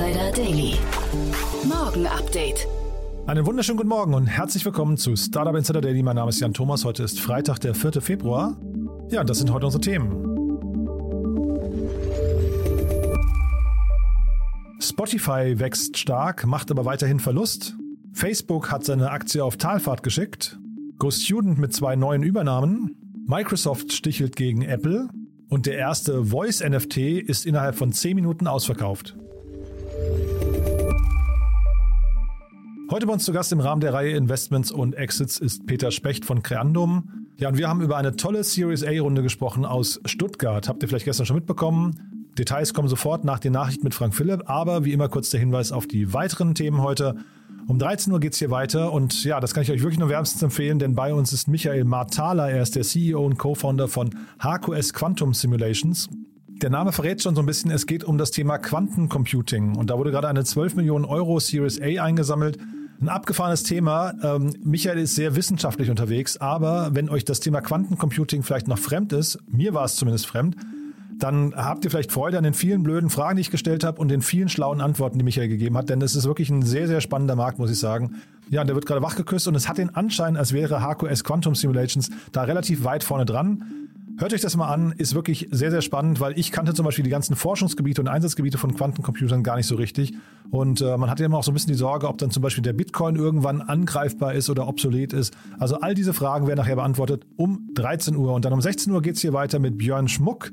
Insider Daily. Morgen Update. Einen wunderschönen guten Morgen und herzlich willkommen zu Startup Insider Daily. Mein Name ist Jan Thomas. Heute ist Freitag, der 4. Februar. Ja, das sind heute unsere Themen. Spotify wächst stark, macht aber weiterhin Verlust. Facebook hat seine Aktie auf Talfahrt geschickt. GoStudent mit zwei neuen Übernahmen. Microsoft stichelt gegen Apple. Und der erste Voice-NFT ist innerhalb von 10 Minuten ausverkauft. Heute bei uns zu Gast im Rahmen der Reihe Investments und Exits ist Peter Specht von Creandum. Ja, und wir haben über eine tolle Series A-Runde gesprochen aus Stuttgart. Habt ihr vielleicht gestern schon mitbekommen? Details kommen sofort nach den Nachrichten mit Frank Philipp, aber wie immer kurz der Hinweis auf die weiteren Themen heute. Um 13 Uhr geht es hier weiter und ja, das kann ich euch wirklich nur wärmstens empfehlen, denn bei uns ist Michael Marthaler. Er ist der CEO und Co-Founder von HQS Quantum Simulations. Der Name verrät schon so ein bisschen, es geht um das Thema Quantencomputing und da wurde gerade eine 12 Millionen Euro Series A eingesammelt. Ein abgefahrenes Thema. Ähm, Michael ist sehr wissenschaftlich unterwegs, aber wenn euch das Thema Quantencomputing vielleicht noch fremd ist, mir war es zumindest fremd, dann habt ihr vielleicht Freude an den vielen blöden Fragen, die ich gestellt habe und den vielen schlauen Antworten, die Michael gegeben hat, denn es ist wirklich ein sehr, sehr spannender Markt, muss ich sagen. Ja, und der wird gerade wachgeküsst und es hat den Anschein, als wäre HQS Quantum Simulations da relativ weit vorne dran. Hört euch das mal an, ist wirklich sehr, sehr spannend, weil ich kannte zum Beispiel die ganzen Forschungsgebiete und Einsatzgebiete von Quantencomputern gar nicht so richtig. Und äh, man hatte immer auch so ein bisschen die Sorge, ob dann zum Beispiel der Bitcoin irgendwann angreifbar ist oder obsolet ist. Also all diese Fragen werden nachher beantwortet um 13 Uhr. Und dann um 16 Uhr geht's hier weiter mit Björn Schmuck.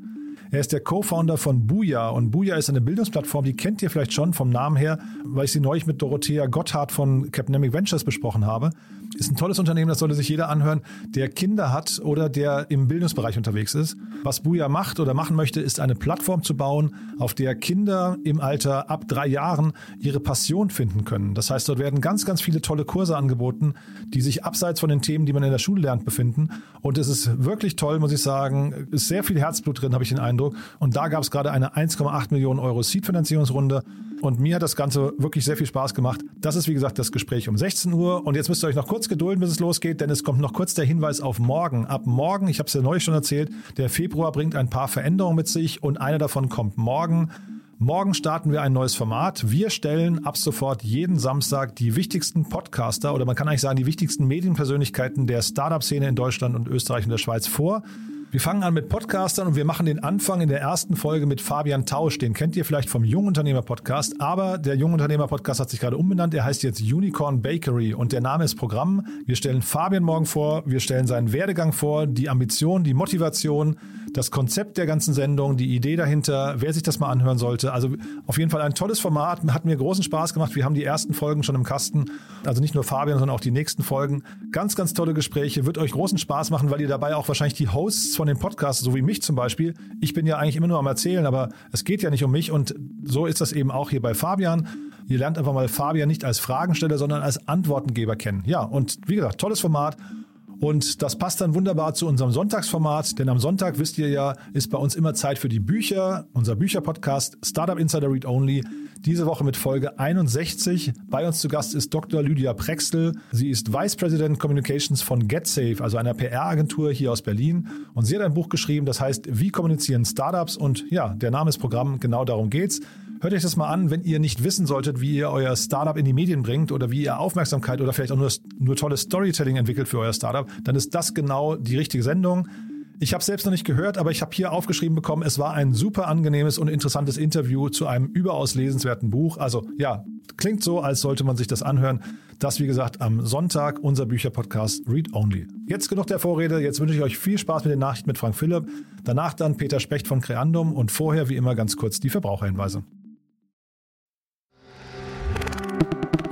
Er ist der Co-Founder von Buja und Buja ist eine Bildungsplattform, die kennt ihr vielleicht schon vom Namen her, weil ich sie neulich mit Dorothea Gotthard von Capnemic Ventures besprochen habe. Ist ein tolles Unternehmen, das sollte sich jeder anhören, der Kinder hat oder der im Bildungsbereich unterwegs ist. Was Buja macht oder machen möchte, ist eine Plattform zu bauen, auf der Kinder im Alter ab drei Jahren ihre Passion finden können. Das heißt, dort werden ganz, ganz viele tolle Kurse angeboten, die sich abseits von den Themen, die man in der Schule lernt, befinden. Und es ist wirklich toll, muss ich sagen. Ist sehr viel Herzblut drin, habe ich den Eindruck. Und da gab es gerade eine 1,8 Millionen Euro Seed-Finanzierungsrunde. Und mir hat das Ganze wirklich sehr viel Spaß gemacht. Das ist, wie gesagt, das Gespräch um 16 Uhr. Und jetzt müsst ihr euch noch kurz gedulden, bis es losgeht, denn es kommt noch kurz der Hinweis auf morgen. Ab morgen, ich habe es ja neulich schon erzählt, der Februar bringt ein paar Veränderungen mit sich und eine davon kommt morgen. Morgen starten wir ein neues Format. Wir stellen ab sofort jeden Samstag die wichtigsten Podcaster oder man kann eigentlich sagen die wichtigsten Medienpersönlichkeiten der Startup-Szene in Deutschland und Österreich und der Schweiz vor. Wir fangen an mit Podcastern und wir machen den Anfang in der ersten Folge mit Fabian Tausch. Den kennt ihr vielleicht vom Jungunternehmer Podcast, aber der Jungunternehmer Podcast hat sich gerade umbenannt. Er heißt jetzt Unicorn Bakery und der Name ist Programm. Wir stellen Fabian morgen vor, wir stellen seinen Werdegang vor, die Ambition, die Motivation, das Konzept der ganzen Sendung, die Idee dahinter, wer sich das mal anhören sollte. Also auf jeden Fall ein tolles Format, hat mir großen Spaß gemacht. Wir haben die ersten Folgen schon im Kasten. Also nicht nur Fabian, sondern auch die nächsten Folgen. Ganz, ganz tolle Gespräche, wird euch großen Spaß machen, weil ihr dabei auch wahrscheinlich die Hosts von den Podcasts, so wie mich zum Beispiel, ich bin ja eigentlich immer nur am Erzählen, aber es geht ja nicht um mich und so ist das eben auch hier bei Fabian. Ihr lernt einfach mal Fabian nicht als Fragensteller, sondern als Antwortengeber kennen. Ja, und wie gesagt, tolles Format. Und das passt dann wunderbar zu unserem Sonntagsformat, denn am Sonntag, wisst ihr ja, ist bei uns immer Zeit für die Bücher, unser Bücherpodcast Startup Insider Read Only. Diese Woche mit Folge 61. Bei uns zu Gast ist Dr. Lydia Prextel. Sie ist Vice President Communications von GetSafe, also einer PR-Agentur hier aus Berlin. Und sie hat ein Buch geschrieben, das heißt Wie kommunizieren Startups? Und ja, der Name ist Programm, genau darum geht's. Hört euch das mal an, wenn ihr nicht wissen solltet, wie ihr euer Startup in die Medien bringt oder wie ihr Aufmerksamkeit oder vielleicht auch nur, nur tolles Storytelling entwickelt für euer Startup, dann ist das genau die richtige Sendung. Ich habe selbst noch nicht gehört, aber ich habe hier aufgeschrieben bekommen, es war ein super angenehmes und interessantes Interview zu einem überaus lesenswerten Buch. Also ja, klingt so, als sollte man sich das anhören. Das, wie gesagt, am Sonntag unser Bücherpodcast Read Only. Jetzt genug der Vorrede. Jetzt wünsche ich euch viel Spaß mit den Nachrichten mit Frank Philipp. Danach dann Peter Specht von Creandum und vorher wie immer ganz kurz die Verbraucherhinweise.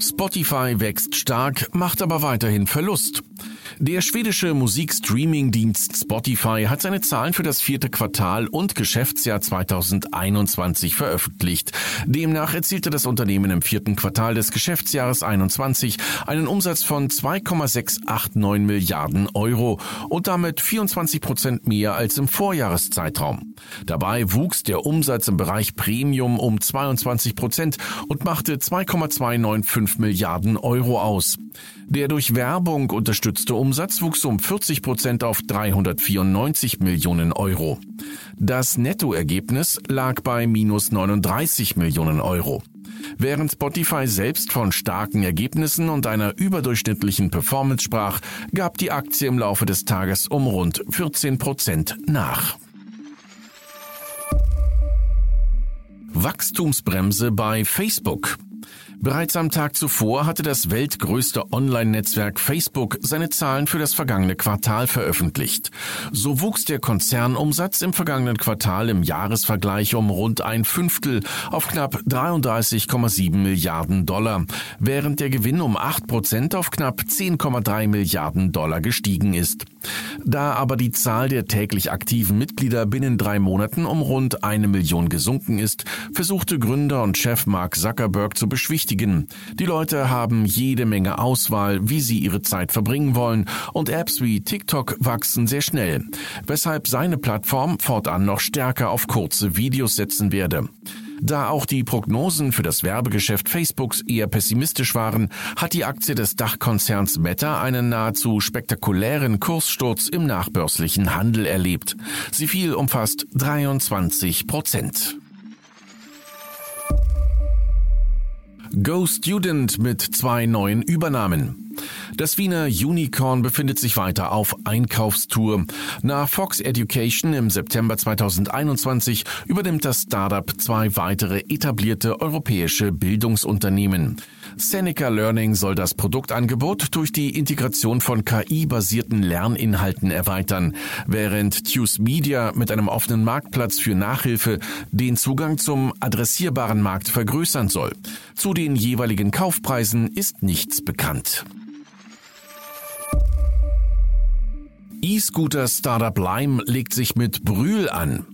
Spotify wächst stark, macht aber weiterhin Verlust. Der schwedische Musikstreaming-Dienst Spotify hat seine Zahlen für das vierte Quartal und Geschäftsjahr 2021 veröffentlicht. Demnach erzielte das Unternehmen im vierten Quartal des Geschäftsjahres 21 einen Umsatz von 2,689 Milliarden Euro und damit 24 Prozent mehr als im Vorjahreszeitraum. Dabei wuchs der Umsatz im Bereich Premium um 22 Prozent und machte 2,295 Milliarden Euro aus. Der durch Werbung unterstützte Umsatz wuchs um 40 Prozent auf 394 Millionen Euro. Das Nettoergebnis lag bei minus 39 Millionen Euro. Während Spotify selbst von starken Ergebnissen und einer überdurchschnittlichen Performance sprach, gab die Aktie im Laufe des Tages um rund 14 Prozent nach. Wachstumsbremse bei Facebook. Bereits am Tag zuvor hatte das weltgrößte Online-Netzwerk Facebook seine Zahlen für das vergangene Quartal veröffentlicht. So wuchs der Konzernumsatz im vergangenen Quartal im Jahresvergleich um rund ein Fünftel auf knapp 33,7 Milliarden Dollar, während der Gewinn um 8 Prozent auf knapp 10,3 Milliarden Dollar gestiegen ist. Da aber die Zahl der täglich aktiven Mitglieder binnen drei Monaten um rund eine Million gesunken ist, versuchte Gründer und Chef Mark Zuckerberg zu beschwichtigen. Die Leute haben jede Menge Auswahl, wie sie ihre Zeit verbringen wollen, und Apps wie TikTok wachsen sehr schnell, weshalb seine Plattform fortan noch stärker auf kurze Videos setzen werde. Da auch die Prognosen für das Werbegeschäft Facebooks eher pessimistisch waren, hat die Aktie des Dachkonzerns Meta einen nahezu spektakulären Kurssturz im nachbörslichen Handel erlebt. Sie fiel um fast 23 Prozent. Go Student mit zwei neuen Übernahmen. Das Wiener Unicorn befindet sich weiter auf Einkaufstour. Nach Fox Education im September 2021 übernimmt das Startup zwei weitere etablierte europäische Bildungsunternehmen. Seneca Learning soll das Produktangebot durch die Integration von KI-basierten Lerninhalten erweitern, während Tuse Media mit einem offenen Marktplatz für Nachhilfe den Zugang zum adressierbaren Markt vergrößern soll. Zu den jeweiligen Kaufpreisen ist nichts bekannt. E-Scooter-Startup Lime legt sich mit Brühl an.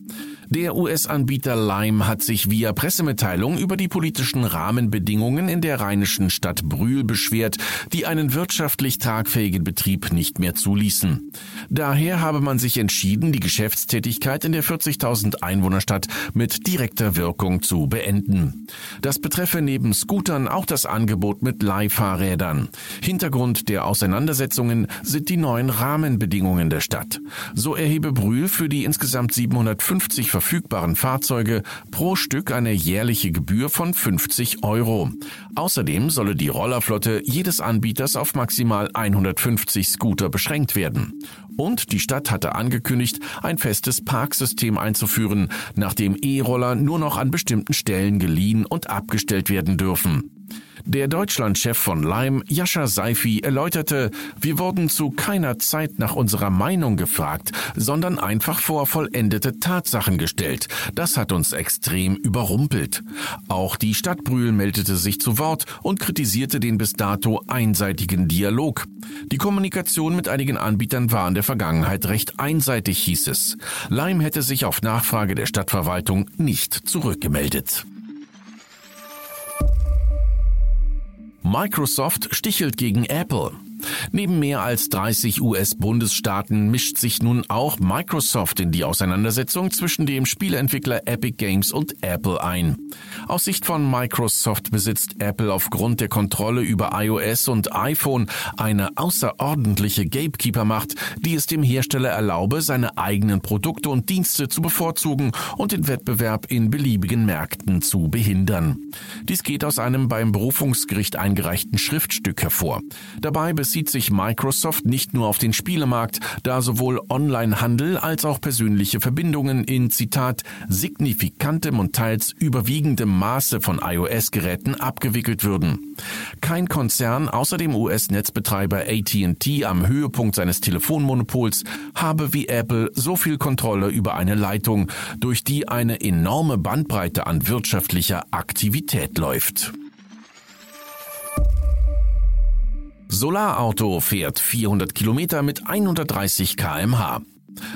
Der US-Anbieter Lime hat sich via Pressemitteilung über die politischen Rahmenbedingungen in der rheinischen Stadt Brühl beschwert, die einen wirtschaftlich tragfähigen Betrieb nicht mehr zuließen. Daher habe man sich entschieden, die Geschäftstätigkeit in der 40.000 Einwohnerstadt mit direkter Wirkung zu beenden. Das betreffe neben Scootern auch das Angebot mit Leihfahrrädern. Hintergrund der Auseinandersetzungen sind die neuen Rahmenbedingungen der Stadt. So erhebe Brühl für die insgesamt 750 verfügbaren Fahrzeuge pro Stück eine jährliche Gebühr von 50 Euro. Außerdem solle die Rollerflotte jedes Anbieters auf maximal 150 Scooter beschränkt werden. Und die Stadt hatte angekündigt, ein festes Parksystem einzuführen, nachdem E-Roller nur noch an bestimmten Stellen geliehen und abgestellt werden dürfen. Der Deutschlandchef von Lime, Jascha Seifi, erläuterte, wir wurden zu keiner Zeit nach unserer Meinung gefragt, sondern einfach vor vollendete Tatsachen gestellt. Das hat uns extrem überrumpelt. Auch die Stadt Brühl meldete sich zu Wort und kritisierte den bis dato einseitigen Dialog. Die Kommunikation mit einigen Anbietern war in der Vergangenheit recht einseitig, hieß es. Lime hätte sich auf Nachfrage der Stadtverwaltung nicht zurückgemeldet. Microsoft stichelt gegen Apple. Neben mehr als 30 US-Bundesstaaten mischt sich nun auch Microsoft in die Auseinandersetzung zwischen dem Spieleentwickler Epic Games und Apple ein. Aus Sicht von Microsoft besitzt Apple aufgrund der Kontrolle über iOS und iPhone eine außerordentliche Gatekeeper-Macht, die es dem Hersteller erlaube, seine eigenen Produkte und Dienste zu bevorzugen und den Wettbewerb in beliebigen Märkten zu behindern. Dies geht aus einem beim Berufungsgericht eingereichten Schriftstück hervor. Dabei bezieht sich Microsoft nicht nur auf den Spielemarkt, da sowohl Onlinehandel als auch persönliche Verbindungen in Zitat signifikantem und teils überwiegendem Maße von iOS-Geräten abgewickelt würden. Kein Konzern außer dem US-Netzbetreiber AT&T am Höhepunkt seines Telefonmonopols habe wie Apple so viel Kontrolle über eine Leitung, durch die eine enorme Bandbreite an wirtschaftlicher Aktivität läuft. Solarauto fährt 400 Kilometer mit 130 kmh.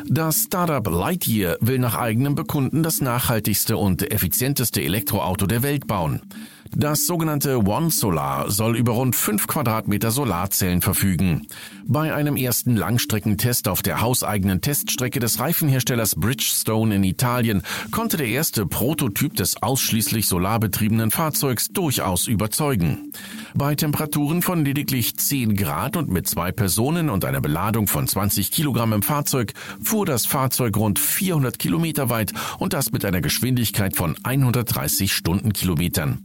Das Startup Lightyear will nach eigenem Bekunden das nachhaltigste und effizienteste Elektroauto der Welt bauen. Das sogenannte One Solar soll über rund fünf Quadratmeter Solarzellen verfügen. Bei einem ersten Langstreckentest auf der hauseigenen Teststrecke des Reifenherstellers Bridgestone in Italien konnte der erste Prototyp des ausschließlich solarbetriebenen Fahrzeugs durchaus überzeugen. Bei Temperaturen von lediglich 10 Grad und mit zwei Personen und einer Beladung von 20 Kilogramm im Fahrzeug fuhr das Fahrzeug rund 400 Kilometer weit und das mit einer Geschwindigkeit von 130 Stundenkilometern.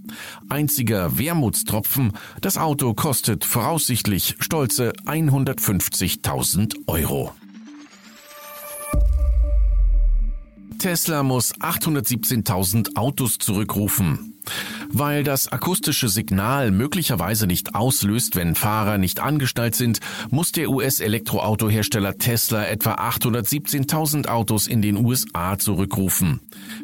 Einziger Wermutstropfen, das Auto kostet voraussichtlich stolze 150.000 Euro. Tesla muss 817.000 Autos zurückrufen. Weil das akustische Signal möglicherweise nicht auslöst, wenn Fahrer nicht angestellt sind, muss der US-Elektroautohersteller Tesla etwa 817.000 Autos in den USA zurückrufen.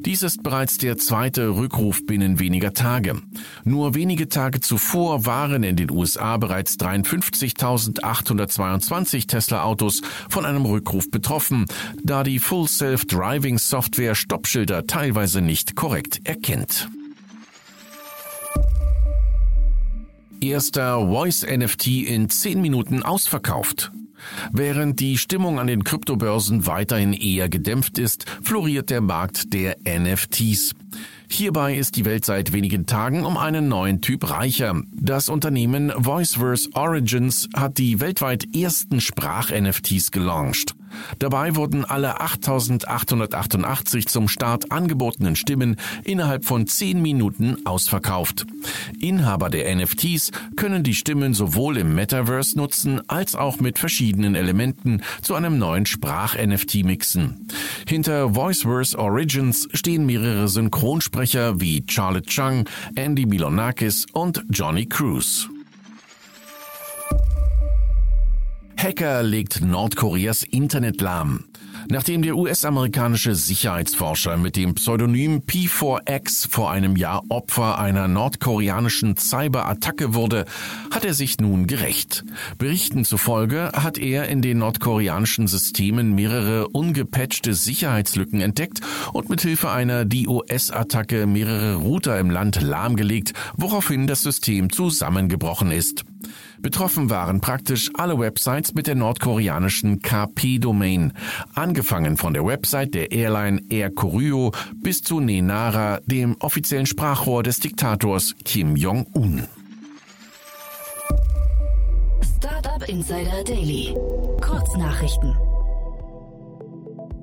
Dies ist bereits der zweite Rückruf binnen weniger Tage. Nur wenige Tage zuvor waren in den USA bereits 53.822 Tesla-Autos von einem Rückruf betroffen, da die Full Self-Driving Software Stoppschilder teilweise nicht korrekt erkennt. Erster Voice NFT in 10 Minuten ausverkauft. Während die Stimmung an den Kryptobörsen weiterhin eher gedämpft ist, floriert der Markt der NFTs. Hierbei ist die Welt seit wenigen Tagen um einen neuen Typ reicher. Das Unternehmen Voiceverse Origins hat die weltweit ersten Sprach-NFTs gelauncht. Dabei wurden alle 8888 zum Start angebotenen Stimmen innerhalb von 10 Minuten ausverkauft. Inhaber der NFTs können die Stimmen sowohl im Metaverse nutzen als auch mit verschiedenen Elementen zu einem neuen Sprach-NFT mixen. Hinter Voiceverse Origins stehen mehrere Synchronsprecher wie Charlotte Chung, Andy Milonakis und Johnny Cruz. Hacker legt Nordkoreas Internet lahm. Nachdem der US-amerikanische Sicherheitsforscher mit dem Pseudonym P4X vor einem Jahr Opfer einer nordkoreanischen Cyberattacke wurde, hat er sich nun gerecht. Berichten zufolge hat er in den nordkoreanischen Systemen mehrere ungepatchte Sicherheitslücken entdeckt und mithilfe einer DOS-Attacke mehrere Router im Land lahmgelegt, woraufhin das System zusammengebrochen ist. Betroffen waren praktisch alle Websites mit der nordkoreanischen KP-Domain, angefangen von der Website der Airline Air Koryo bis zu Nenara, dem offiziellen Sprachrohr des Diktators Kim Jong-un. Startup Insider Daily. Kurznachrichten.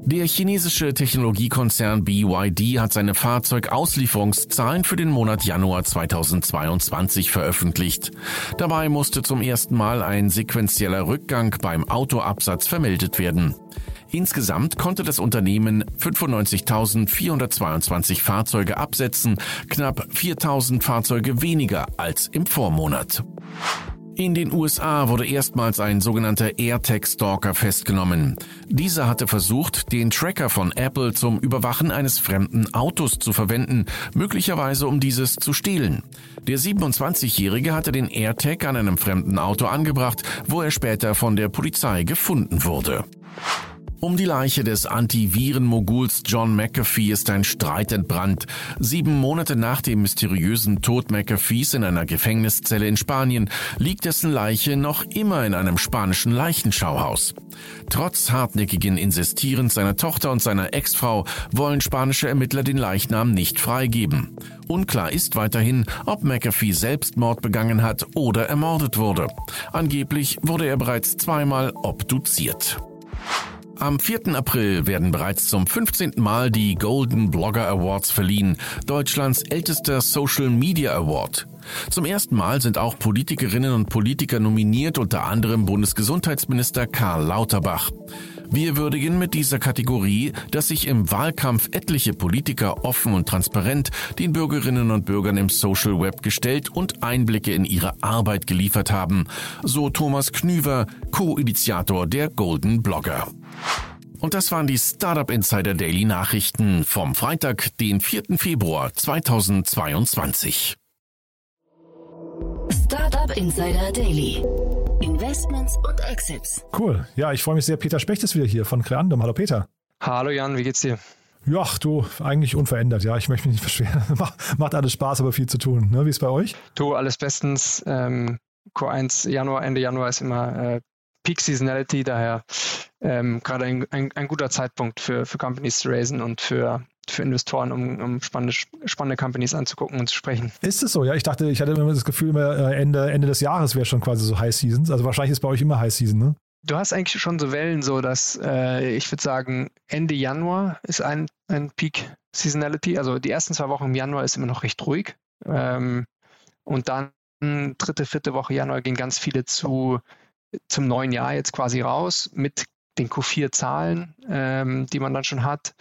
Der chinesische Technologiekonzern BYD hat seine Fahrzeugauslieferungszahlen für den Monat Januar 2022 veröffentlicht. Dabei musste zum ersten Mal ein sequenzieller Rückgang beim Autoabsatz vermeldet werden. Insgesamt konnte das Unternehmen 95.422 Fahrzeuge absetzen, knapp 4.000 Fahrzeuge weniger als im Vormonat. In den USA wurde erstmals ein sogenannter AirTag-Stalker festgenommen. Dieser hatte versucht, den Tracker von Apple zum Überwachen eines fremden Autos zu verwenden, möglicherweise um dieses zu stehlen. Der 27-Jährige hatte den AirTag an einem fremden Auto angebracht, wo er später von der Polizei gefunden wurde. Um die Leiche des Antiviren-Moguls John McAfee ist ein Streit entbrannt. Sieben Monate nach dem mysteriösen Tod McAfees in einer Gefängniszelle in Spanien liegt dessen Leiche noch immer in einem spanischen Leichenschauhaus. Trotz hartnäckigen Insistierens seiner Tochter und seiner Ex-Frau wollen spanische Ermittler den Leichnam nicht freigeben. Unklar ist weiterhin, ob McAfee Selbstmord begangen hat oder ermordet wurde. Angeblich wurde er bereits zweimal obduziert. Am 4. April werden bereits zum 15. Mal die Golden Blogger Awards verliehen, Deutschlands ältester Social Media Award. Zum ersten Mal sind auch Politikerinnen und Politiker nominiert, unter anderem Bundesgesundheitsminister Karl Lauterbach. Wir würdigen mit dieser Kategorie, dass sich im Wahlkampf etliche Politiker offen und transparent den Bürgerinnen und Bürgern im Social Web gestellt und Einblicke in ihre Arbeit geliefert haben, so Thomas Knüver, Co-Initiator der Golden Blogger. Und das waren die Startup Insider Daily Nachrichten vom Freitag, den 4. Februar 2022. Startup Insider Daily. Investments und Exits. Cool. Ja, ich freue mich sehr. Peter Specht ist wieder hier von Creandum. Hallo Peter. Hallo Jan, wie geht's dir? Ja, du, eigentlich unverändert, ja. Ich möchte mich nicht beschweren. Macht alles Spaß, aber viel zu tun. Ne? Wie ist bei euch? Du, alles bestens. Ähm, Q1 Januar, Ende Januar ist immer äh, Peak Seasonality, daher ähm, gerade ein, ein, ein, guter Zeitpunkt für, für Companies zu raisen und für, für Investoren, um, um spannende, spannende Companies anzugucken und zu sprechen. Ist es so? Ja, ich dachte, ich hatte immer das Gefühl, äh, Ende, Ende des Jahres wäre schon quasi so High Seasons. Also wahrscheinlich ist bei euch immer High Season, ne? Du hast eigentlich schon so Wellen, so dass äh, ich würde sagen, Ende Januar ist ein, ein Peak Seasonality. Also die ersten zwei Wochen im Januar ist immer noch recht ruhig. Ähm, und dann dritte, vierte Woche Januar gehen ganz viele zu zum neuen Jahr jetzt quasi raus mit den Q4-Zahlen, ähm, die man dann schon hat.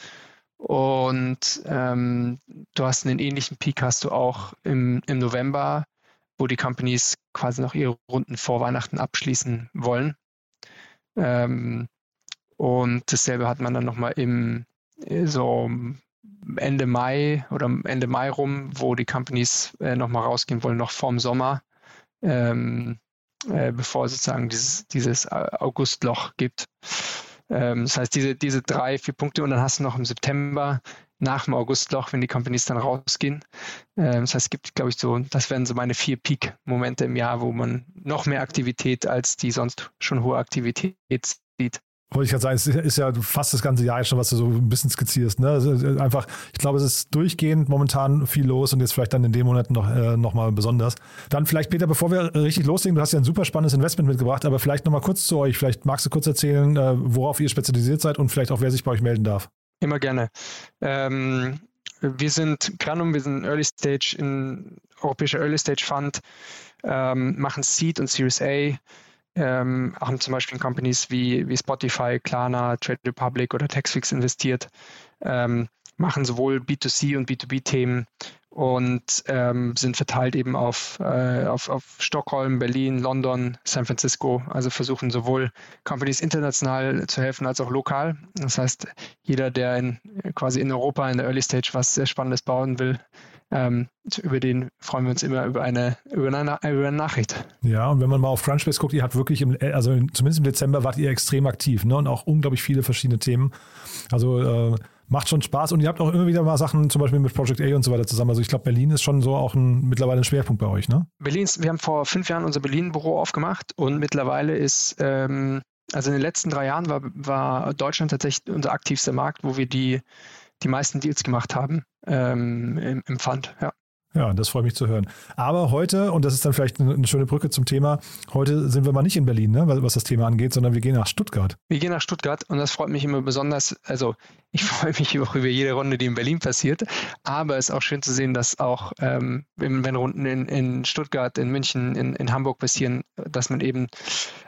Und ähm, du hast einen ähnlichen Peak hast du auch im, im November, wo die Companies quasi noch ihre Runden vor Weihnachten abschließen wollen. Ähm, und dasselbe hat man dann nochmal im so Ende Mai oder Ende Mai rum, wo die Companies äh, nochmal rausgehen wollen, noch vorm Sommer. Ähm, äh, bevor sozusagen dieses, dieses Augustloch gibt. Ähm, das heißt, diese, diese drei, vier Punkte und dann hast du noch im September nach dem Augustloch, wenn die Companies dann rausgehen. Ähm, das heißt, es gibt, glaube ich, so, das wären so meine vier Peak-Momente im Jahr, wo man noch mehr Aktivität als die sonst schon hohe Aktivität sieht wollte ich gerade sagen, es ist ja fast das ganze Jahr jetzt schon, was du so ein bisschen skizzierst. Ne? Also einfach, ich glaube, es ist durchgehend momentan viel los und jetzt vielleicht dann in den Monaten noch, äh, noch mal besonders. Dann vielleicht, Peter, bevor wir richtig loslegen, du hast ja ein super spannendes Investment mitgebracht, aber vielleicht noch mal kurz zu euch. Vielleicht magst du kurz erzählen, äh, worauf ihr spezialisiert seid und vielleicht auch, wer sich bei euch melden darf. Immer gerne. Ähm, wir sind Granum, wir sind Early Stage, in europäischer Early Stage Fund, ähm, machen Seed und Series A ähm, haben zum Beispiel in Companies wie, wie Spotify, Klarna, Trade Republic oder Taxfix investiert, ähm, machen sowohl B2C und B2B-Themen und ähm, sind verteilt eben auf, äh, auf, auf Stockholm, Berlin, London, San Francisco. Also versuchen sowohl Companies international zu helfen als auch lokal. Das heißt, jeder, der in, quasi in Europa in der Early Stage was sehr Spannendes bauen will, ähm, über den freuen wir uns immer über eine, über eine, über eine Nachricht. Ja, und wenn man mal auf Crunchbase guckt, ihr habt wirklich, im, also zumindest im Dezember wart ihr extrem aktiv ne? und auch unglaublich viele verschiedene Themen. Also äh, macht schon Spaß und ihr habt auch immer wieder mal Sachen, zum Beispiel mit Project A und so weiter zusammen. Also ich glaube, Berlin ist schon so auch ein, mittlerweile ein Schwerpunkt bei euch, ne? Berlin, wir haben vor fünf Jahren unser Berlin-Büro aufgemacht und mittlerweile ist ähm, also in den letzten drei Jahren war, war Deutschland tatsächlich unser aktivster Markt, wo wir die die meisten Deals gemacht haben ähm, im, im Fund. Ja. Ja, das freut mich zu hören. Aber heute, und das ist dann vielleicht eine schöne Brücke zum Thema, heute sind wir mal nicht in Berlin, ne, was das Thema angeht, sondern wir gehen nach Stuttgart. Wir gehen nach Stuttgart und das freut mich immer besonders. Also ich freue mich auch über jede Runde, die in Berlin passiert, aber es ist auch schön zu sehen, dass auch, ähm, wenn Runden in, in Stuttgart, in München, in, in Hamburg passieren, dass man eben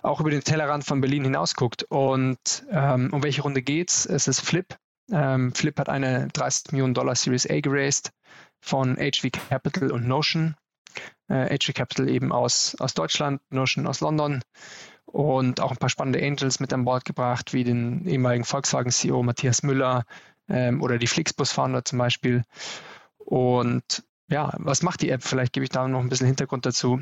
auch über den Tellerrand von Berlin hinaus guckt. Und ähm, um welche Runde geht's? Es ist Flip, ähm, Flip hat eine 30 Millionen Dollar Series A geraced von HV Capital und Notion. Äh, HV Capital eben aus, aus Deutschland, Notion aus London und auch ein paar spannende Angels mit an Bord gebracht, wie den ehemaligen Volkswagen-CEO Matthias Müller ähm, oder die Flixbus-Founder zum Beispiel. Und ja, was macht die App? Vielleicht gebe ich da noch ein bisschen Hintergrund dazu.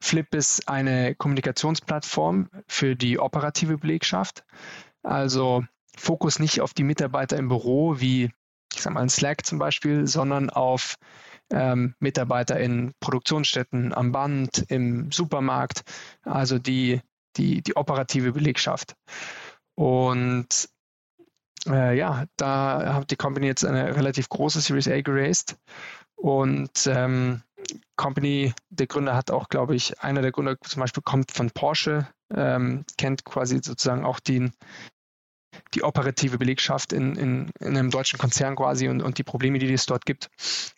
Flip ist eine Kommunikationsplattform für die operative Belegschaft. Also Fokus nicht auf die Mitarbeiter im Büro, wie ich sag mal in Slack zum Beispiel, sondern auf ähm, Mitarbeiter in Produktionsstätten, am Band, im Supermarkt, also die, die, die operative Belegschaft. Und äh, ja, da hat die Company jetzt eine relativ große Series A geraced. Und ähm, Company, der Gründer hat auch, glaube ich, einer der Gründer zum Beispiel kommt von Porsche, ähm, kennt quasi sozusagen auch den, die operative Belegschaft in, in, in einem deutschen Konzern quasi und, und die Probleme, die es dort gibt.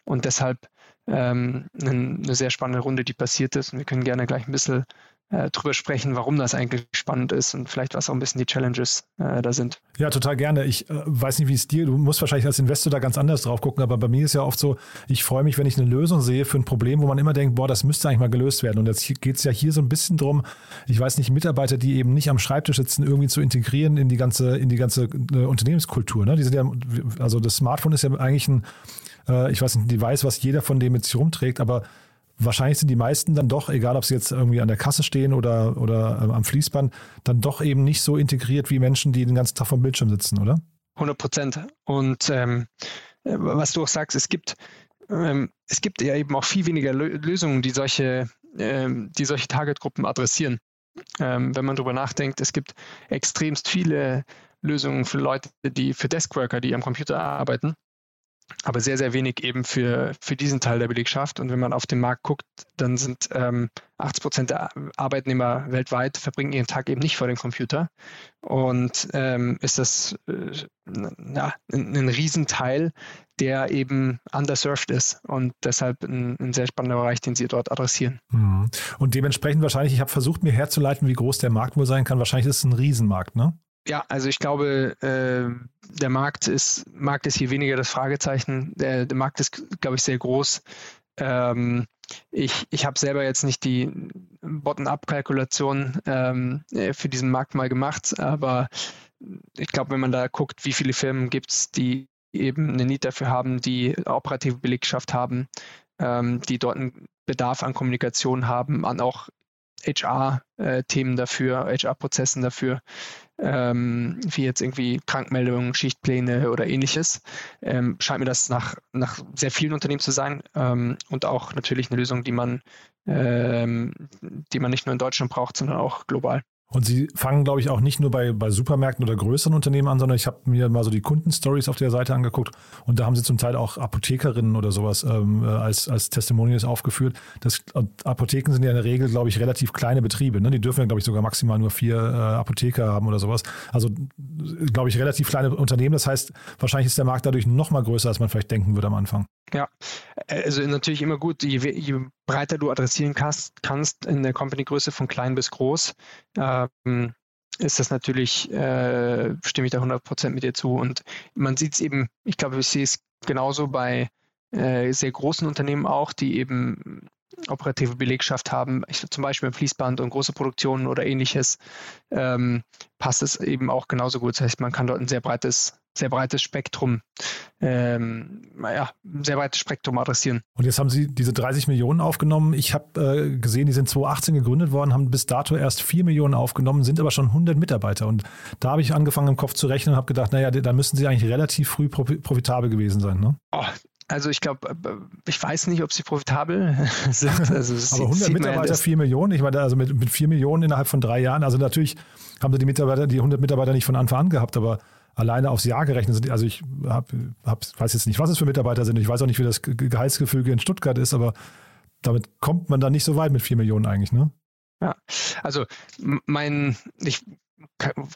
Und deshalb ähm, eine, eine sehr spannende Runde, die passiert ist. Und wir können gerne gleich ein bisschen äh, drüber sprechen, warum das eigentlich spannend ist und vielleicht was auch ein bisschen die Challenges äh, da sind. Ja, total gerne. Ich äh, weiß nicht, wie es dir, du musst wahrscheinlich als Investor da ganz anders drauf gucken, aber bei mir ist ja oft so, ich freue mich, wenn ich eine Lösung sehe für ein Problem, wo man immer denkt, boah, das müsste eigentlich mal gelöst werden. Und jetzt geht es ja hier so ein bisschen drum, ich weiß nicht, Mitarbeiter, die eben nicht am Schreibtisch sitzen, irgendwie zu integrieren in die ganze, in die ganze äh, Unternehmenskultur. Ne? Die sind ja, also das Smartphone ist ja eigentlich ein, äh, ich weiß nicht, ein Device, was jeder von dem sich rumträgt, aber wahrscheinlich sind die meisten dann doch, egal ob sie jetzt irgendwie an der Kasse stehen oder, oder ähm, am Fließband, dann doch eben nicht so integriert wie Menschen, die den ganzen Tag vom Bildschirm sitzen, oder? 100 Prozent. Und ähm, äh, was du auch sagst, es gibt, ähm, es gibt ja eben auch viel weniger Lösungen, die solche, ähm, die solche Targetgruppen adressieren. Ähm, wenn man darüber nachdenkt, es gibt extremst viele Lösungen für Leute, die für Deskworker, die am Computer arbeiten aber sehr, sehr wenig eben für, für diesen Teil der Belegschaft. Und wenn man auf den Markt guckt, dann sind ähm, 80 Prozent der Arbeitnehmer weltweit verbringen ihren Tag eben nicht vor dem Computer. Und ähm, ist das äh, ja, ein, ein Riesenteil, der eben underserved ist und deshalb ein, ein, sehr spannender Bereich, den Sie dort adressieren. Mhm. Und dementsprechend wahrscheinlich, ich habe versucht, mir herzuleiten, wie groß der Markt wohl sein kann. Wahrscheinlich ist es ein Riesenmarkt, ne? Ja, also ich glaube, äh, der Markt ist, Markt ist hier weniger das Fragezeichen. Der, der Markt ist, glaube ich, sehr groß. Ähm, ich ich habe selber jetzt nicht die Bottom-up-Kalkulation ähm, für diesen Markt mal gemacht, aber ich glaube, wenn man da guckt, wie viele Firmen gibt es, die eben eine Need dafür haben, die operative Belegschaft haben, ähm, die dort einen Bedarf an Kommunikation haben, an auch HR-Themen äh, dafür, HR-Prozessen dafür, ähm, wie jetzt irgendwie Krankmeldungen, Schichtpläne oder ähnliches, ähm, scheint mir das nach, nach sehr vielen Unternehmen zu sein ähm, und auch natürlich eine Lösung, die man, ähm, die man nicht nur in Deutschland braucht, sondern auch global. Und Sie fangen, glaube ich, auch nicht nur bei, bei Supermärkten oder größeren Unternehmen an, sondern ich habe mir mal so die Kundenstories auf der Seite angeguckt und da haben Sie zum Teil auch Apothekerinnen oder sowas ähm, äh, als, als Testimonials aufgeführt. Das, Apotheken sind ja in der Regel, glaube ich, relativ kleine Betriebe. Ne? Die dürfen ja, glaube ich, sogar maximal nur vier äh, Apotheker haben oder sowas. Also, glaube ich, relativ kleine Unternehmen. Das heißt, wahrscheinlich ist der Markt dadurch noch mal größer, als man vielleicht denken würde am Anfang. Ja, also natürlich immer gut, je, je breiter du adressieren kannst, kannst in der Company-Größe von klein bis groß, ähm, ist das natürlich, äh, stimme ich da 100% mit dir zu. Und man sieht es eben, ich glaube, ich sehe es genauso bei äh, sehr großen Unternehmen auch, die eben operative Belegschaft haben, ich, zum Beispiel im Fließband und große Produktionen oder ähnliches, ähm, passt es eben auch genauso gut. Das heißt, man kann dort ein sehr breites sehr breites Spektrum, ähm, naja, sehr breites Spektrum adressieren. Und jetzt haben Sie diese 30 Millionen aufgenommen. Ich habe äh, gesehen, die sind 2018 gegründet worden, haben bis dato erst 4 Millionen aufgenommen, sind aber schon 100 Mitarbeiter. Und da habe ich angefangen im Kopf zu rechnen und habe gedacht, naja, da müssen Sie eigentlich relativ früh profitabel gewesen sein. Ne? Oh, also ich glaube, äh, ich weiß nicht, ob sie profitabel sind. Also aber 100 Mitarbeiter, 4 Millionen. Ich meine, also mit, mit 4 Millionen innerhalb von drei Jahren. Also natürlich haben sie die Mitarbeiter, die 100 Mitarbeiter nicht von Anfang an gehabt, aber alleine aufs Jahr gerechnet sind. Also ich hab, hab, weiß jetzt nicht, was es für Mitarbeiter sind. Ich weiß auch nicht, wie das Gehaltsgefüge in Stuttgart ist, aber damit kommt man dann nicht so weit mit vier Millionen eigentlich, ne? Ja, also mein, ich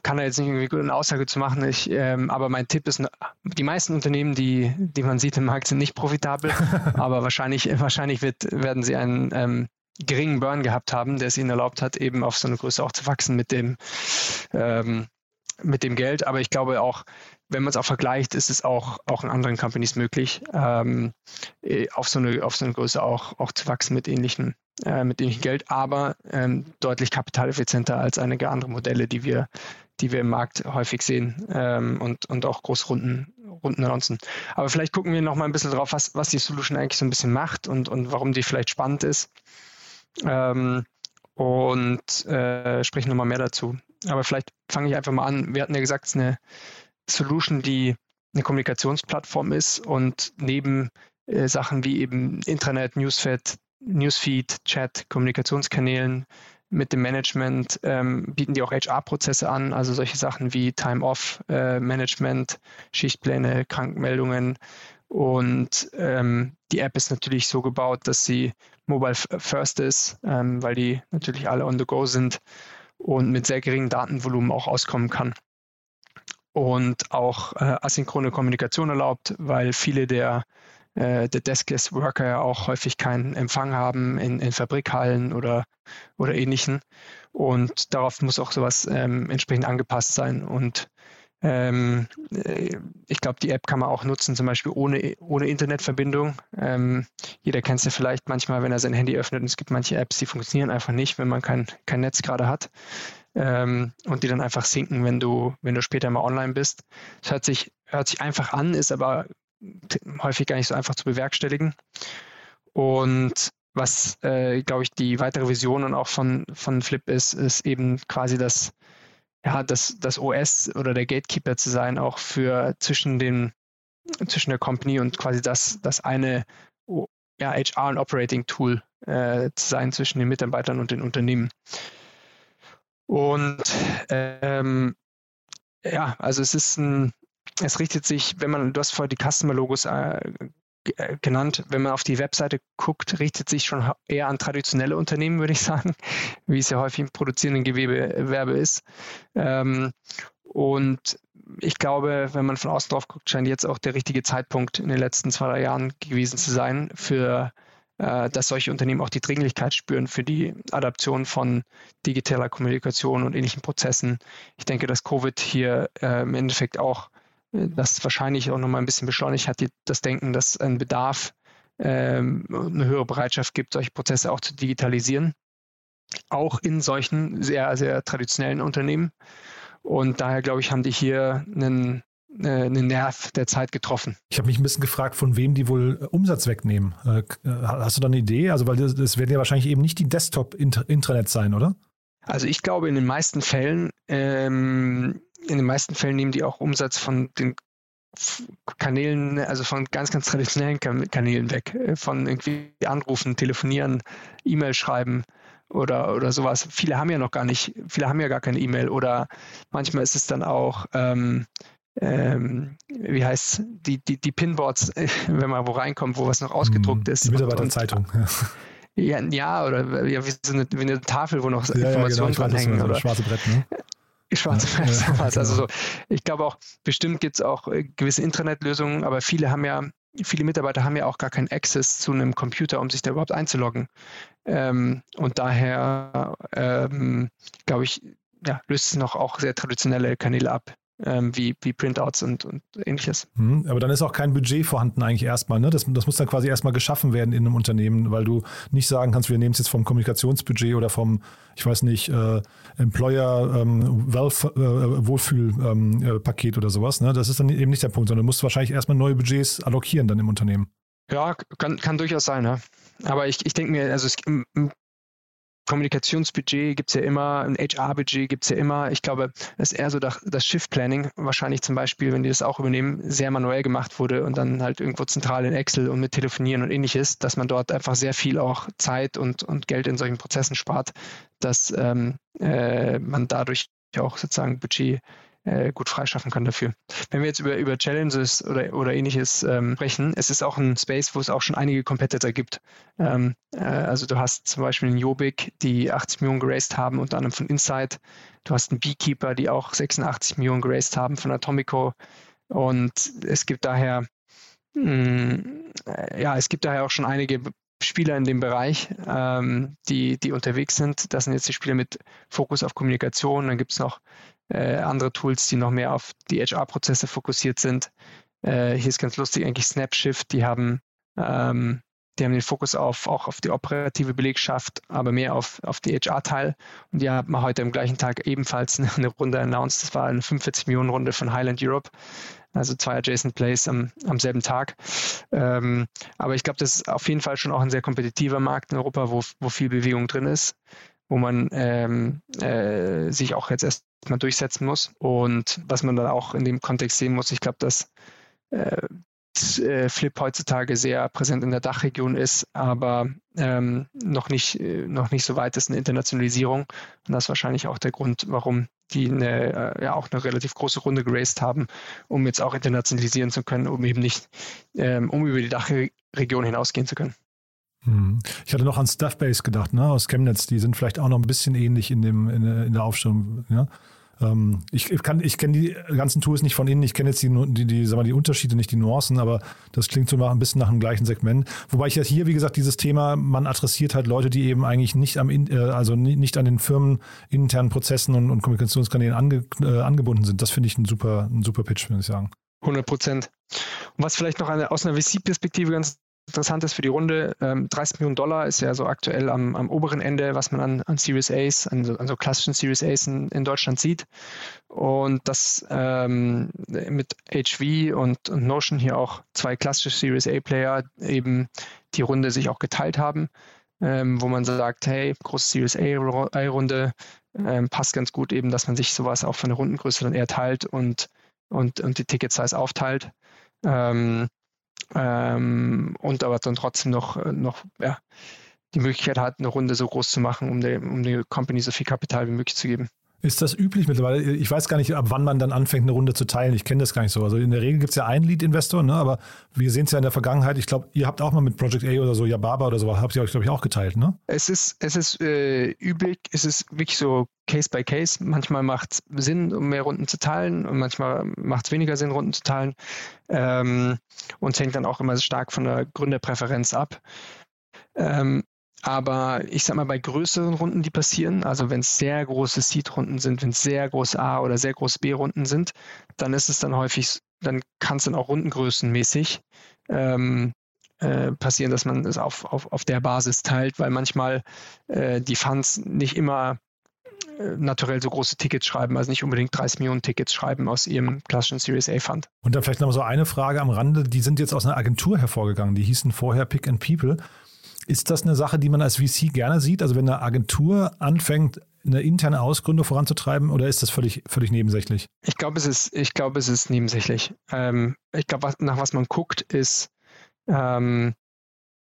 kann da jetzt nicht irgendwie eine Aussage zu machen, ich, ähm, aber mein Tipp ist, die meisten Unternehmen, die, die man sieht im Markt, sind nicht profitabel, aber wahrscheinlich, wahrscheinlich wird, werden sie einen ähm, geringen Burn gehabt haben, der es ihnen erlaubt hat, eben auf so eine Größe auch zu wachsen mit dem, ähm, mit dem Geld. Aber ich glaube auch, wenn man es auch vergleicht, ist es auch, auch in anderen Companies möglich, ähm, äh, auf, so eine, auf so eine Größe auch, auch zu wachsen mit ähnlichem, äh, mit ähnlichem Geld, aber ähm, deutlich kapitaleffizienter als einige andere Modelle, die wir, die wir im Markt häufig sehen ähm, und, und auch Großrunden Runden announcen. Aber vielleicht gucken wir noch mal ein bisschen drauf, was, was die Solution eigentlich so ein bisschen macht und, und warum die vielleicht spannend ist. Ähm, und äh, sprechen nochmal mehr dazu. Aber vielleicht fange ich einfach mal an. Wir hatten ja gesagt, es ist eine, Solution, die eine Kommunikationsplattform ist und neben äh, Sachen wie eben Intranet, Newsfeed, Newsfeed, Chat, Kommunikationskanälen mit dem Management ähm, bieten die auch HR-Prozesse an, also solche Sachen wie Time-Off-Management, äh, Schichtpläne, Krankmeldungen. Und ähm, die App ist natürlich so gebaut, dass sie mobile first ist, ähm, weil die natürlich alle on the go sind und mit sehr geringem Datenvolumen auch auskommen kann. Und auch äh, asynchrone Kommunikation erlaubt, weil viele der äh, der Deskless Worker ja auch häufig keinen Empfang haben in, in Fabrikhallen oder, oder ähnlichen. Und darauf muss auch sowas ähm, entsprechend angepasst sein. Und ähm, äh, ich glaube, die App kann man auch nutzen, zum Beispiel ohne, ohne Internetverbindung. Ähm, jeder kennt es ja vielleicht manchmal, wenn er sein Handy öffnet und es gibt manche Apps, die funktionieren einfach nicht, wenn man kein, kein Netz gerade hat. Ähm, und die dann einfach sinken, wenn du, wenn du später mal online bist. Das hört sich, hört sich einfach an, ist aber häufig gar nicht so einfach zu bewerkstelligen. Und was, äh, glaube ich, die weitere Vision und auch von, von Flip ist, ist eben quasi das, ja, das, das OS oder der Gatekeeper zu sein, auch für zwischen den, zwischen der Company und quasi das, das eine ja, HR und Operating Tool äh, zu sein zwischen den Mitarbeitern und den Unternehmen. Und ähm, ja, also es ist ein, es richtet sich, wenn man, du hast vorher die Customer-Logos äh, genannt, wenn man auf die Webseite guckt, richtet sich schon eher an traditionelle Unternehmen, würde ich sagen, wie es ja häufig im produzierenden Gewerbe ist. Ähm, und ich glaube, wenn man von außen drauf guckt, scheint jetzt auch der richtige Zeitpunkt in den letzten zwei, drei Jahren gewesen zu sein, für äh, dass solche Unternehmen auch die Dringlichkeit spüren für die Adaption von digitaler Kommunikation und ähnlichen Prozessen. Ich denke, dass Covid hier äh, im Endeffekt auch das wahrscheinlich auch nochmal ein bisschen beschleunigt hat, die, das Denken, dass ein Bedarf, ähm, eine höhere Bereitschaft gibt, solche Prozesse auch zu digitalisieren. Auch in solchen sehr, sehr traditionellen Unternehmen. Und daher, glaube ich, haben die hier einen, äh, einen Nerv der Zeit getroffen. Ich habe mich ein bisschen gefragt, von wem die wohl Umsatz wegnehmen. Äh, hast du da eine Idee? Also, weil das, das werden ja wahrscheinlich eben nicht die Desktop-Intranet sein, oder? Also ich glaube, in den meisten Fällen ähm, in den meisten Fällen nehmen die auch Umsatz von den Kanälen, also von ganz, ganz traditionellen Kanälen weg, äh, von irgendwie Anrufen, Telefonieren, E-Mail schreiben oder, oder sowas. Viele haben ja noch gar nicht, viele haben ja gar keine E-Mail oder manchmal ist es dann auch, ähm, ähm, wie heißt die, die, die Pinboards, wenn man wo reinkommt, wo was noch ausgedruckt hm, ist. Die Mitarbeiterzeitung. Ja, ja, oder ja, wie, so eine, wie eine Tafel, wo noch ja, Informationen ja, genau. dranhängen. So schwarze Brett, ne? Schwarze Weiß, ja, genau. Also so, ich glaube auch, bestimmt gibt es auch äh, gewisse Intranet-Lösungen, aber viele haben ja, viele Mitarbeiter haben ja auch gar keinen Access zu einem Computer, um sich da überhaupt einzuloggen. Ähm, und daher, ähm, glaube ich, ja, löst es noch auch sehr traditionelle Kanäle ab ähm, wie, wie Printouts und, und ähnliches. Mhm, aber dann ist auch kein Budget vorhanden eigentlich erstmal. Ne? Das, das muss dann quasi erstmal geschaffen werden in einem Unternehmen, weil du nicht sagen kannst, wir nehmen es jetzt vom Kommunikationsbudget oder vom, ich weiß nicht, äh, Employer ähm, Wealth, äh, Wohlfühlpaket ähm, äh, oder sowas. Ne? Das ist dann eben nicht der Punkt, sondern du musst wahrscheinlich erstmal neue Budgets allokieren dann im Unternehmen. Ja, kann, kann durchaus sein. Ja. Aber ich, ich denke mir, also es, Kommunikationsbudget gibt es ja immer, ein HR-Budget gibt es ja immer. Ich glaube, es ist eher so das, das Shift-Planning, wahrscheinlich zum Beispiel, wenn die das auch übernehmen, sehr manuell gemacht wurde und dann halt irgendwo zentral in Excel und mit Telefonieren und ähnliches, dass man dort einfach sehr viel auch Zeit und, und Geld in solchen Prozessen spart, dass ähm, äh, man dadurch auch sozusagen Budget äh, gut freischaffen kann dafür. Wenn wir jetzt über, über Challenges oder, oder ähnliches ähm, sprechen, es ist auch ein Space, wo es auch schon einige Competitor gibt. Ähm, äh, also du hast zum Beispiel einen Jobic, die 80 Millionen geraced haben, unter anderem von Insight. Du hast einen Beekeeper, die auch 86 Millionen geraced haben von Atomico. Und es gibt daher, mh, mm, äh, ja, es gibt daher auch schon einige Spieler in dem Bereich, ähm, die, die unterwegs sind. Das sind jetzt die Spieler mit Fokus auf Kommunikation. Dann gibt es noch äh, andere Tools, die noch mehr auf die HR-Prozesse fokussiert sind. Äh, hier ist ganz lustig eigentlich Snapshift, die haben, ähm, die haben den Fokus auf, auch auf die operative Belegschaft, aber mehr auf, auf die HR-Teil. Und die haben heute am gleichen Tag ebenfalls eine, Runde announced. Das war eine 45 Millionen Runde von Highland Europe also zwei Adjacent Plays am, am selben Tag. Ähm, aber ich glaube, das ist auf jeden Fall schon auch ein sehr kompetitiver Markt in Europa, wo, wo viel Bewegung drin ist wo man ähm, äh, sich auch jetzt erst man durchsetzen muss. Und was man dann auch in dem Kontext sehen muss, ich glaube, dass äh, äh, Flip heutzutage sehr präsent in der Dachregion ist, aber ähm, noch, nicht, äh, noch nicht so weit ist eine Internationalisierung. Und das ist wahrscheinlich auch der Grund, warum die eine, äh, ja auch eine relativ große Runde geraced haben, um jetzt auch internationalisieren zu können, um eben nicht, ähm, um über die Dachregion hinausgehen zu können. Hm. Ich hatte noch an Stuffbase gedacht, ne, aus Chemnitz. Die sind vielleicht auch noch ein bisschen ähnlich in, dem, in, in der Aufstellung. Ja? Ähm, ich ich kenne die ganzen Tools nicht von innen, ich kenne jetzt die, die, die, sag mal, die Unterschiede, nicht die Nuancen, aber das klingt so nach, ein bisschen nach dem gleichen Segment. Wobei ich ja hier, wie gesagt, dieses Thema, man adressiert halt Leute, die eben eigentlich nicht am, äh, also nicht an den Firmen internen Prozessen und, und Kommunikationskanälen ange, äh, angebunden sind. Das finde ich ein super, ein super Pitch, würde ich sagen. 100 Prozent. Und was vielleicht noch eine, aus einer VC-Perspektive ganz interessant ist für die Runde, ähm, 30 Millionen Dollar ist ja so aktuell am, am oberen Ende, was man an, an Series A's, an so, an so klassischen Series A's in, in, Deutschland sieht. Und dass ähm, mit HV und, und, Notion hier auch zwei klassische Series A-Player eben die Runde sich auch geteilt haben, ähm, wo man sagt, hey, große Series A-Runde ähm, passt ganz gut eben, dass man sich sowas auch von der Rundengröße dann eher teilt und, und, und die Ticket-Size aufteilt. Ähm, ähm, und aber dann trotzdem noch, äh, noch ja, die Möglichkeit hat, eine Runde so groß zu machen, um der, um der Company so viel Kapital wie möglich zu geben. Ist das üblich mittlerweile? Ich weiß gar nicht, ab wann man dann anfängt, eine Runde zu teilen. Ich kenne das gar nicht so. Also in der Regel gibt es ja einen Lead-Investor, ne? aber wir sehen es ja in der Vergangenheit. Ich glaube, ihr habt auch mal mit Project A oder so, Yababa oder so, habt ihr euch, glaube ich, auch geteilt, ne? Es ist, es ist äh, üblich, es ist wirklich so Case by Case. Manchmal macht es Sinn, um mehr Runden zu teilen und manchmal macht es weniger Sinn, Runden zu teilen. Ähm, und es hängt dann auch immer stark von der Gründerpräferenz ab. Ähm, aber ich sag mal, bei größeren Runden, die passieren, also wenn es sehr große Seed-Runden sind, wenn es sehr große A- oder sehr große B-Runden sind, dann ist es dann häufig, dann kann es dann auch rundengrößenmäßig ähm, äh, passieren, dass man es auf, auf, auf der Basis teilt, weil manchmal äh, die Funds nicht immer äh, naturell so große Tickets schreiben, also nicht unbedingt 30 Millionen Tickets schreiben aus ihrem klassischen Series A Fund. Und dann vielleicht noch so eine Frage am Rande, die sind jetzt aus einer Agentur hervorgegangen, die hießen vorher Pick and People. Ist das eine Sache, die man als VC gerne sieht? Also wenn eine Agentur anfängt, eine interne Ausgründung voranzutreiben oder ist das völlig, völlig nebensächlich? Ich glaube, es ist, ich glaube, es ist nebensächlich. Ähm, ich glaube, nach was man guckt, ist, ähm,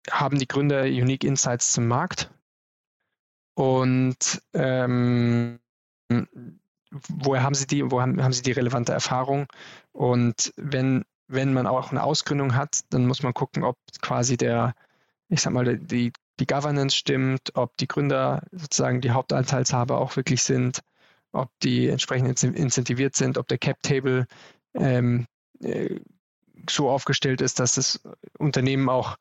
haben die Gründer Unique Insights zum Markt und ähm, woher haben sie die, wo haben, haben sie die relevante Erfahrung? Und wenn, wenn man auch eine Ausgründung hat, dann muss man gucken, ob quasi der ich sag mal, die, die Governance stimmt, ob die Gründer sozusagen die Hauptanteilshaber auch wirklich sind, ob die entsprechend incentiviert sind, ob der Cap-Table ähm, äh, so aufgestellt ist, dass das Unternehmen auch,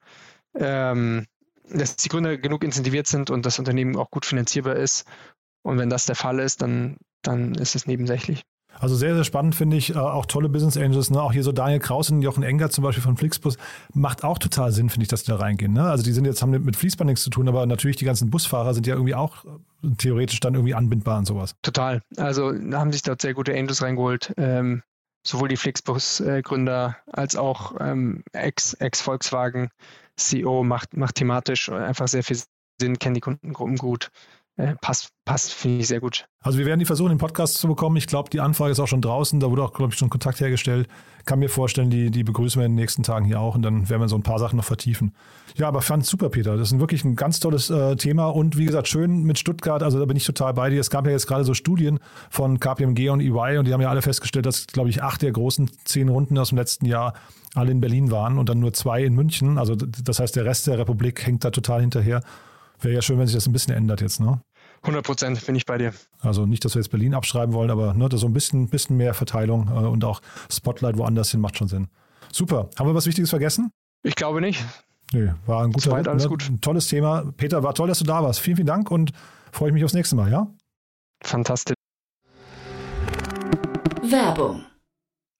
ähm, dass die Gründer genug incentiviert sind und das Unternehmen auch gut finanzierbar ist. Und wenn das der Fall ist, dann, dann ist es nebensächlich. Also sehr, sehr spannend finde ich, äh, auch tolle Business Angels, ne? auch hier so Daniel Kraus und Jochen Enger zum Beispiel von Flixbus, macht auch total Sinn, finde ich, dass die da reingehen. Ne? Also die sind jetzt, haben mit Fließband nichts zu tun, aber natürlich die ganzen Busfahrer sind ja irgendwie auch äh, theoretisch dann irgendwie anbindbar und sowas. Total. Also haben sich dort sehr gute Angels reingeholt. Ähm, sowohl die Flixbus-Gründer als auch ähm, Ex-Volkswagen-CEO macht, macht thematisch einfach sehr viel Sinn, kennen die Kundengruppen gut äh, passt, passt finde ich sehr gut. Also wir werden die versuchen, den Podcast zu bekommen. Ich glaube, die Anfrage ist auch schon draußen. Da wurde auch, glaube ich, schon Kontakt hergestellt. Kann mir vorstellen, die, die begrüßen wir in den nächsten Tagen hier auch und dann werden wir so ein paar Sachen noch vertiefen. Ja, aber fand super, Peter. Das ist wirklich ein ganz tolles äh, Thema und wie gesagt, schön mit Stuttgart. Also da bin ich total bei dir. Es gab ja jetzt gerade so Studien von KPMG und EY und die haben ja alle festgestellt, dass, glaube ich, acht der großen zehn Runden aus dem letzten Jahr alle in Berlin waren und dann nur zwei in München. Also das heißt, der Rest der Republik hängt da total hinterher. Wäre ja schön, wenn sich das ein bisschen ändert jetzt, ne? 100 Prozent bin ich bei dir. Also nicht, dass wir jetzt Berlin abschreiben wollen, aber ne, so ein bisschen, bisschen mehr Verteilung äh, und auch Spotlight woanders hin macht schon Sinn. Super. Haben wir was Wichtiges vergessen? Ich glaube nicht. Nee, war ein guter, Zweit, alles ne, gut. ein tolles Thema. Peter, war toll, dass du da warst. Vielen, vielen Dank und freue ich mich aufs nächste Mal, ja? Fantastisch. Werbung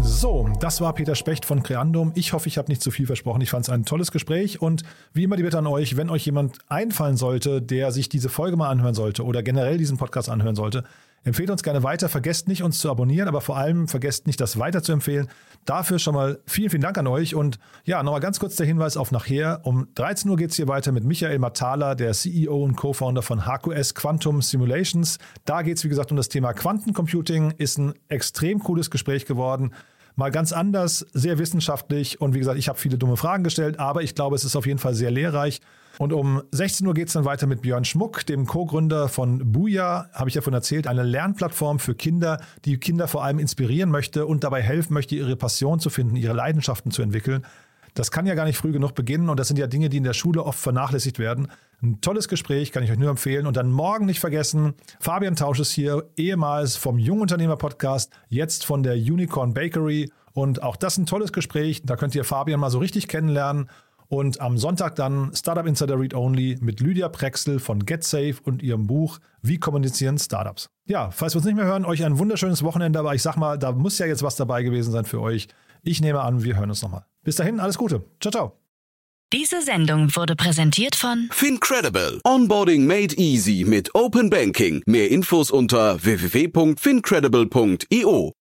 So, das war Peter Specht von Creandum. Ich hoffe, ich habe nicht zu viel versprochen. Ich fand es ein tolles Gespräch und wie immer die Bitte an euch, wenn euch jemand einfallen sollte, der sich diese Folge mal anhören sollte oder generell diesen Podcast anhören sollte, empfehlt uns gerne weiter. Vergesst nicht, uns zu abonnieren, aber vor allem vergesst nicht, das weiter zu empfehlen. Dafür schon mal vielen, vielen Dank an euch und ja, nochmal ganz kurz der Hinweis auf nachher. Um 13 Uhr geht es hier weiter mit Michael Matala, der CEO und Co-Founder von HQS Quantum Simulations. Da geht es, wie gesagt, um das Thema Quantencomputing. Ist ein extrem cooles Gespräch geworden mal ganz anders, sehr wissenschaftlich und wie gesagt, ich habe viele dumme Fragen gestellt, aber ich glaube, es ist auf jeden Fall sehr lehrreich. Und um 16 Uhr geht es dann weiter mit Björn Schmuck, dem Co-Gründer von Buja, habe ich ja von erzählt, eine Lernplattform für Kinder, die Kinder vor allem inspirieren möchte und dabei helfen möchte, ihre Passion zu finden, ihre Leidenschaften zu entwickeln. Das kann ja gar nicht früh genug beginnen und das sind ja Dinge, die in der Schule oft vernachlässigt werden. Ein tolles Gespräch, kann ich euch nur empfehlen. Und dann morgen nicht vergessen, Fabian Tausch ist hier, ehemals vom Jungunternehmer Podcast, jetzt von der Unicorn Bakery. Und auch das ein tolles Gespräch. Da könnt ihr Fabian mal so richtig kennenlernen. Und am Sonntag dann Startup Insider Read Only mit Lydia Prexel von GetSafe und ihrem Buch Wie kommunizieren Startups. Ja, falls wir uns nicht mehr hören, euch ein wunderschönes Wochenende. Aber ich sag mal, da muss ja jetzt was dabei gewesen sein für euch. Ich nehme an, wir hören uns nochmal. Bis dahin, alles Gute. Ciao, ciao. Diese Sendung wurde präsentiert von Fincredible. Onboarding made easy mit Open Banking. Mehr Infos unter www.fincredible.io.